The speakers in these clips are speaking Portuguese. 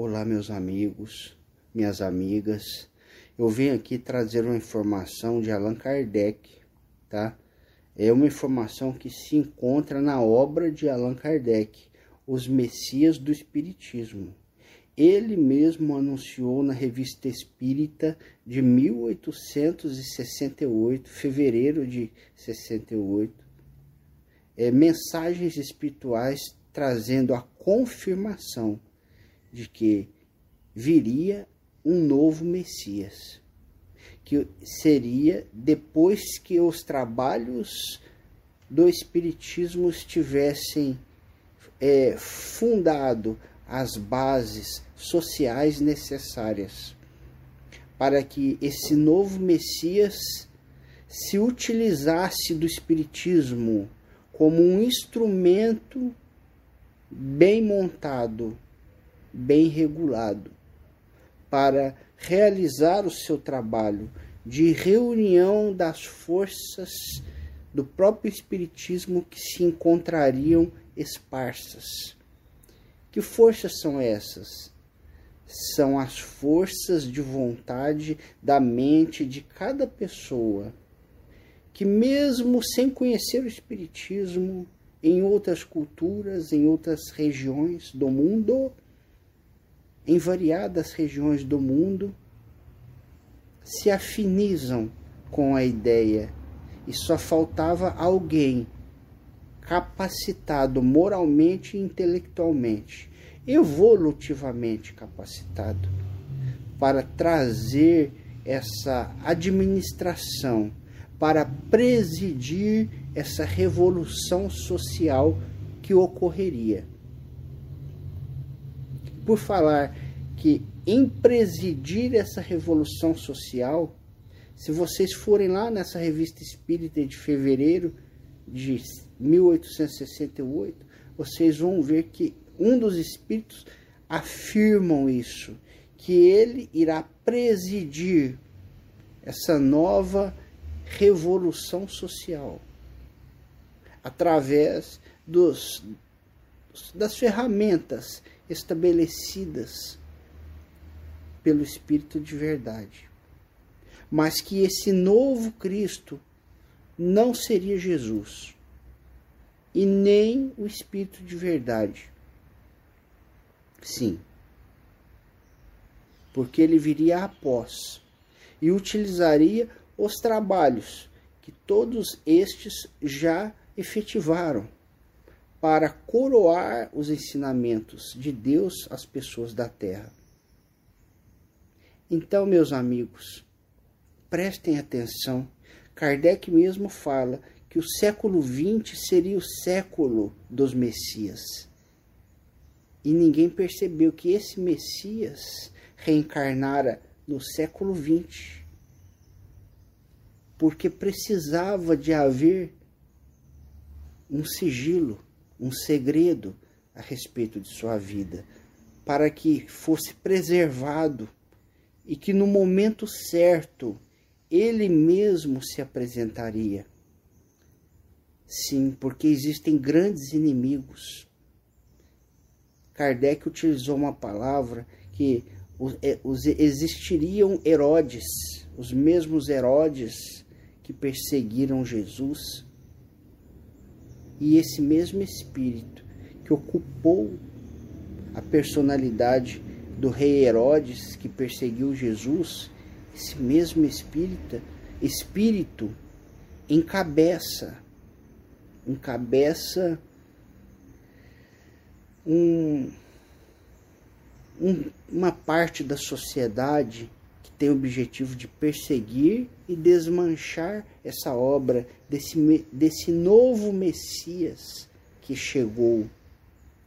Olá, meus amigos, minhas amigas. Eu venho aqui trazer uma informação de Allan Kardec, tá? É uma informação que se encontra na obra de Allan Kardec, Os Messias do Espiritismo. Ele mesmo anunciou na Revista Espírita de 1868, fevereiro de 68, é, mensagens espirituais trazendo a confirmação de que viria um novo Messias, que seria depois que os trabalhos do Espiritismo estivessem é, fundado as bases sociais necessárias para que esse novo Messias se utilizasse do Espiritismo como um instrumento bem montado bem regulado para realizar o seu trabalho de reunião das forças do próprio Espiritismo que se encontrariam esparsas. Que forças são essas? São as forças de vontade da mente de cada pessoa, que, mesmo sem conhecer o Espiritismo, em outras culturas, em outras regiões do mundo, em variadas regiões do mundo se afinizam com a ideia e só faltava alguém capacitado moralmente e intelectualmente, evolutivamente capacitado, para trazer essa administração, para presidir essa revolução social que ocorreria por falar que em presidir essa revolução social, se vocês forem lá nessa revista espírita de fevereiro de 1868, vocês vão ver que um dos espíritos afirmam isso, que ele irá presidir essa nova revolução social através dos, das ferramentas estabelecidas pelo Espírito de verdade. Mas que esse novo Cristo não seria Jesus e nem o Espírito de verdade. Sim, porque ele viria após e utilizaria os trabalhos que todos estes já efetivaram para coroar os ensinamentos de Deus às pessoas da terra. Então, meus amigos, prestem atenção. Kardec mesmo fala que o século XX seria o século dos Messias. E ninguém percebeu que esse Messias reencarnara no século XX. Porque precisava de haver um sigilo um segredo a respeito de sua vida, para que fosse preservado e que no momento certo ele mesmo se apresentaria. Sim, porque existem grandes inimigos. Kardec utilizou uma palavra que é, existiriam Herodes, os mesmos Herodes que perseguiram Jesus e esse mesmo espírito que ocupou a personalidade do rei Herodes que perseguiu Jesus, esse mesmo espírita, espírito encabeça, encabeça um, um, uma parte da sociedade tem o objetivo de perseguir e desmanchar essa obra desse, desse novo Messias que chegou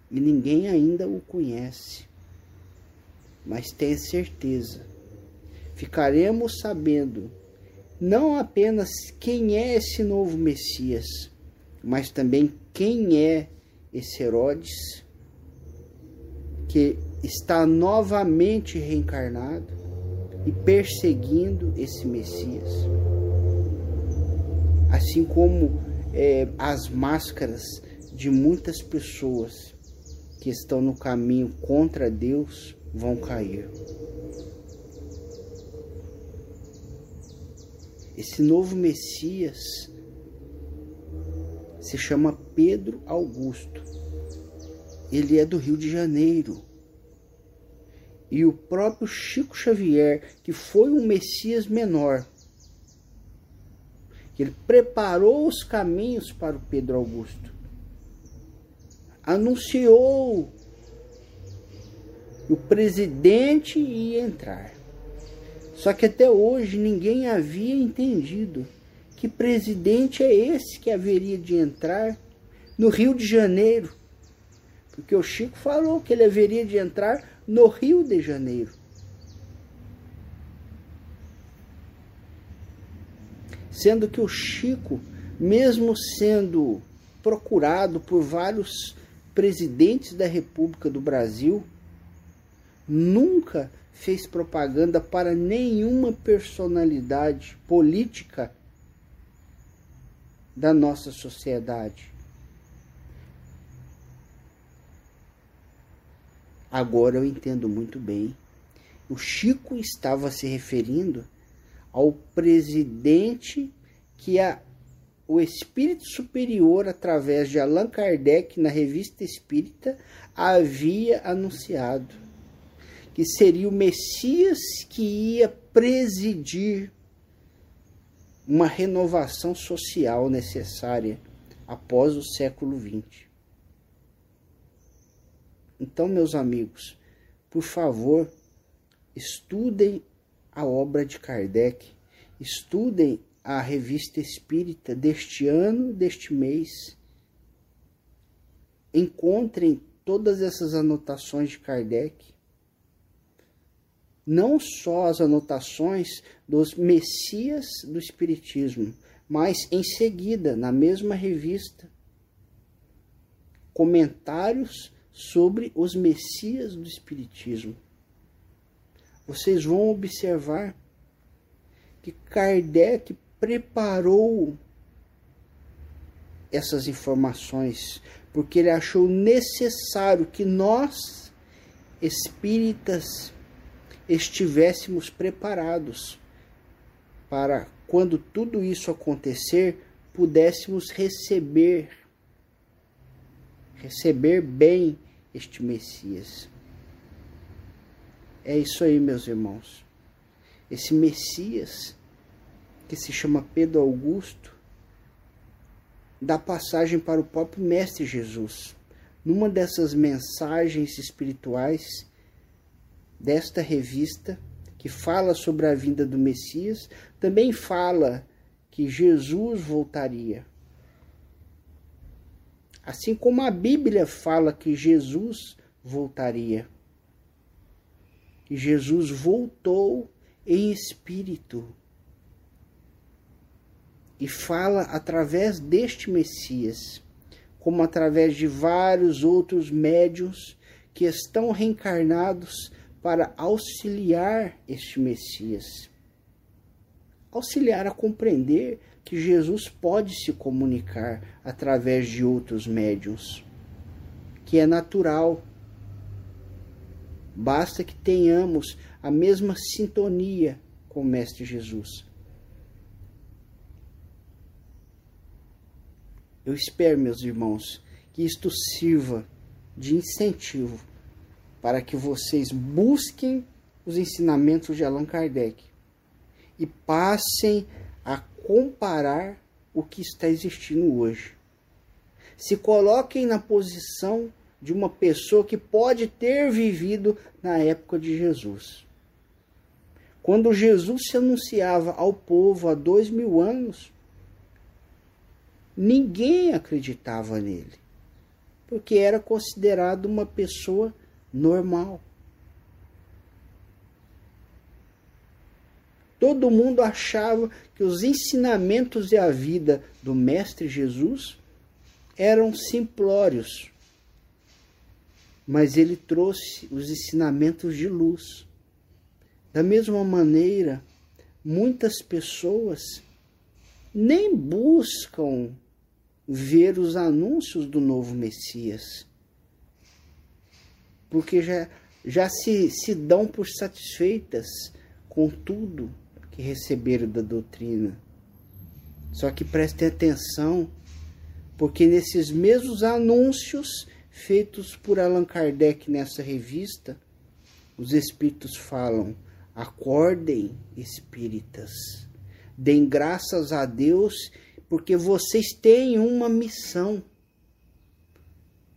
e ninguém ainda o conhece. Mas tenha certeza, ficaremos sabendo não apenas quem é esse novo Messias, mas também quem é esse Herodes que está novamente reencarnado e perseguindo esse Messias. Assim como é, as máscaras de muitas pessoas que estão no caminho contra Deus vão cair. Esse novo Messias se chama Pedro Augusto. Ele é do Rio de Janeiro. E o próprio Chico Xavier, que foi um Messias menor, ele preparou os caminhos para o Pedro Augusto. Anunciou o presidente ia entrar. Só que até hoje ninguém havia entendido que presidente é esse que haveria de entrar no Rio de Janeiro. Porque o Chico falou que ele haveria de entrar no Rio de Janeiro. Sendo que o Chico, mesmo sendo procurado por vários presidentes da República do Brasil, nunca fez propaganda para nenhuma personalidade política da nossa sociedade. Agora eu entendo muito bem. O Chico estava se referindo ao presidente que a, o espírito superior, através de Allan Kardec, na revista Espírita, havia anunciado que seria o Messias que ia presidir uma renovação social necessária após o século XX. Então, meus amigos, por favor, estudem a obra de Kardec, estudem a revista espírita deste ano, deste mês. Encontrem todas essas anotações de Kardec não só as anotações dos Messias do Espiritismo, mas em seguida, na mesma revista, comentários sobre os Messias do Espiritismo. Vocês vão observar que Kardec preparou essas informações porque ele achou necessário que nós, espíritas, estivéssemos preparados para quando tudo isso acontecer, pudéssemos receber receber bem este Messias. É isso aí, meus irmãos. Esse Messias que se chama Pedro Augusto dá passagem para o próprio mestre Jesus. Numa dessas mensagens espirituais, desta revista, que fala sobre a vinda do Messias, também fala que Jesus voltaria. Assim como a Bíblia fala que Jesus voltaria. E Jesus voltou em espírito. E fala através deste Messias, como através de vários outros médios que estão reencarnados para auxiliar este Messias. Auxiliar a compreender que Jesus pode se comunicar através de outros médiums, que é natural. Basta que tenhamos a mesma sintonia com o Mestre Jesus. Eu espero, meus irmãos, que isto sirva de incentivo para que vocês busquem os ensinamentos de Allan Kardec e passem a comparar o que está existindo hoje. Se coloquem na posição de uma pessoa que pode ter vivido na época de Jesus. Quando Jesus se anunciava ao povo há dois mil anos, ninguém acreditava nele, porque era considerado uma pessoa normal. Todo mundo achava que os ensinamentos e a vida do Mestre Jesus eram simplórios, mas ele trouxe os ensinamentos de luz. Da mesma maneira, muitas pessoas nem buscam ver os anúncios do novo Messias porque já já se, se dão por satisfeitas com tudo que receberam da doutrina. Só que prestem atenção, porque nesses mesmos anúncios feitos por Allan Kardec nessa revista, os espíritos falam: acordem, espíritas, deem graças a Deus, porque vocês têm uma missão.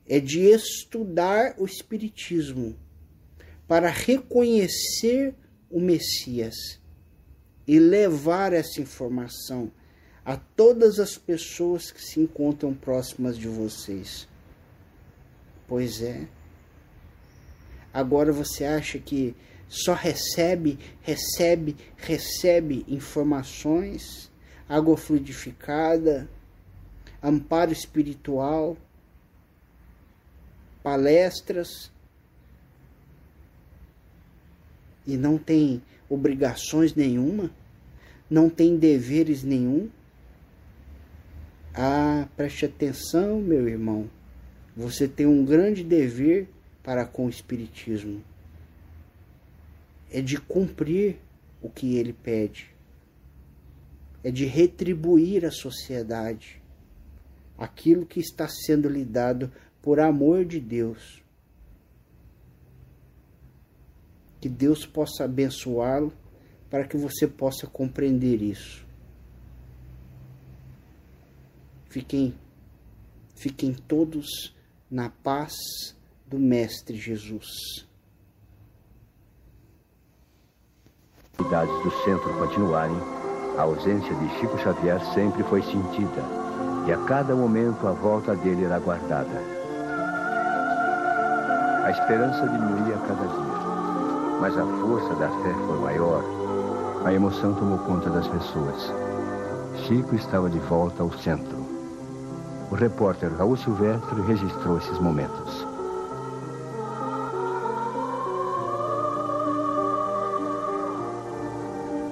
É de estudar o Espiritismo para reconhecer o Messias e levar essa informação a todas as pessoas que se encontram próximas de vocês. Pois é. Agora você acha que só recebe, recebe, recebe informações, água fluidificada, amparo espiritual, palestras e não tem obrigações nenhuma, não tem deveres nenhum. Ah, preste atenção, meu irmão. Você tem um grande dever para com o Espiritismo. É de cumprir o que ele pede. É de retribuir à sociedade aquilo que está sendo lhe dado por amor de Deus. Que Deus possa abençoá-lo para que você possa compreender isso. Fiquem, fiquem todos na paz do Mestre Jesus. Atividades do centro continuarem, a ausência de Chico Xavier sempre foi sentida e a cada momento a volta dele era guardada. A esperança diminuía cada dia, mas a força da fé foi maior. A emoção tomou conta das pessoas. Chico estava de volta ao centro. O repórter Raul Silvestre registrou esses momentos.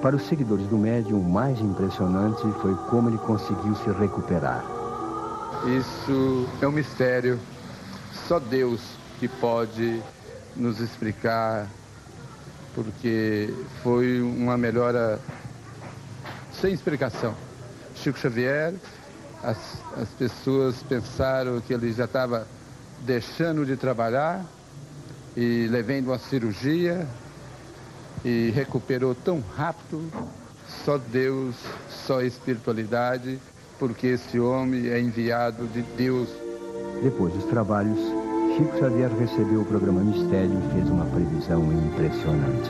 Para os seguidores do médium, o mais impressionante foi como ele conseguiu se recuperar. Isso é um mistério. Só Deus que pode nos explicar, porque foi uma melhora sem explicação. Chico Xavier, as, as pessoas pensaram que ele já estava deixando de trabalhar e levando uma cirurgia e recuperou tão rápido. Só Deus, só espiritualidade, porque esse homem é enviado de Deus. Depois dos trabalhos, Chico Xavier recebeu o programa Mistério e fez uma previsão impressionante.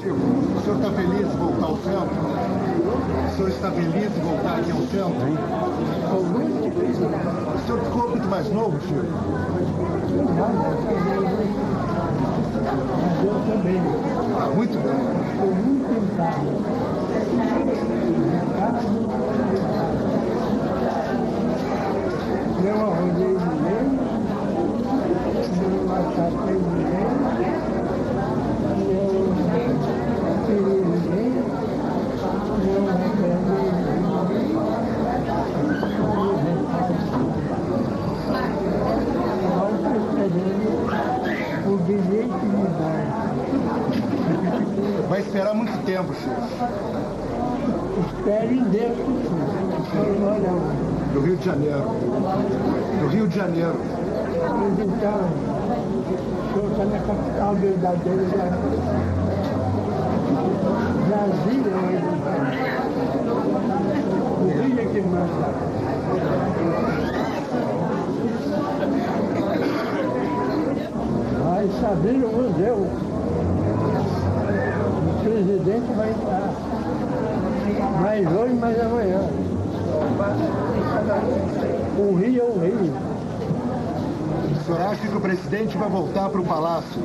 Chico, o senhor está feliz de voltar ao centro? O senhor está feliz de voltar aqui ao centro? O senhor ficou muito mais novo, Chico? Eu também. Ah, muito bem. Estou muito tentado. Eu ninguém. Vai esperar muito tempo, Chico. Espere em Deus, Do Rio de Janeiro. Do Rio de Janeiro. Então, na capital verdadeira já. Brasília hoje. O que manda. Saber o museu. O presidente vai estar. Mais hoje, mais amanhã. O Rio é o Rio. Senhor acha que o presidente vai voltar para o palácio?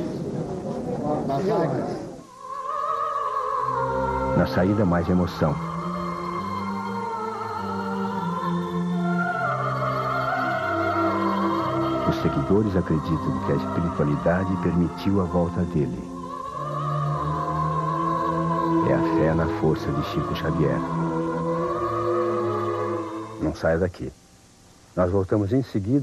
Nas águas? Na saída, mais emoção. Os seguidores acreditam que a espiritualidade permitiu a volta dele. É a fé na força de Chico Xavier. Não saia daqui. Nós voltamos em seguida.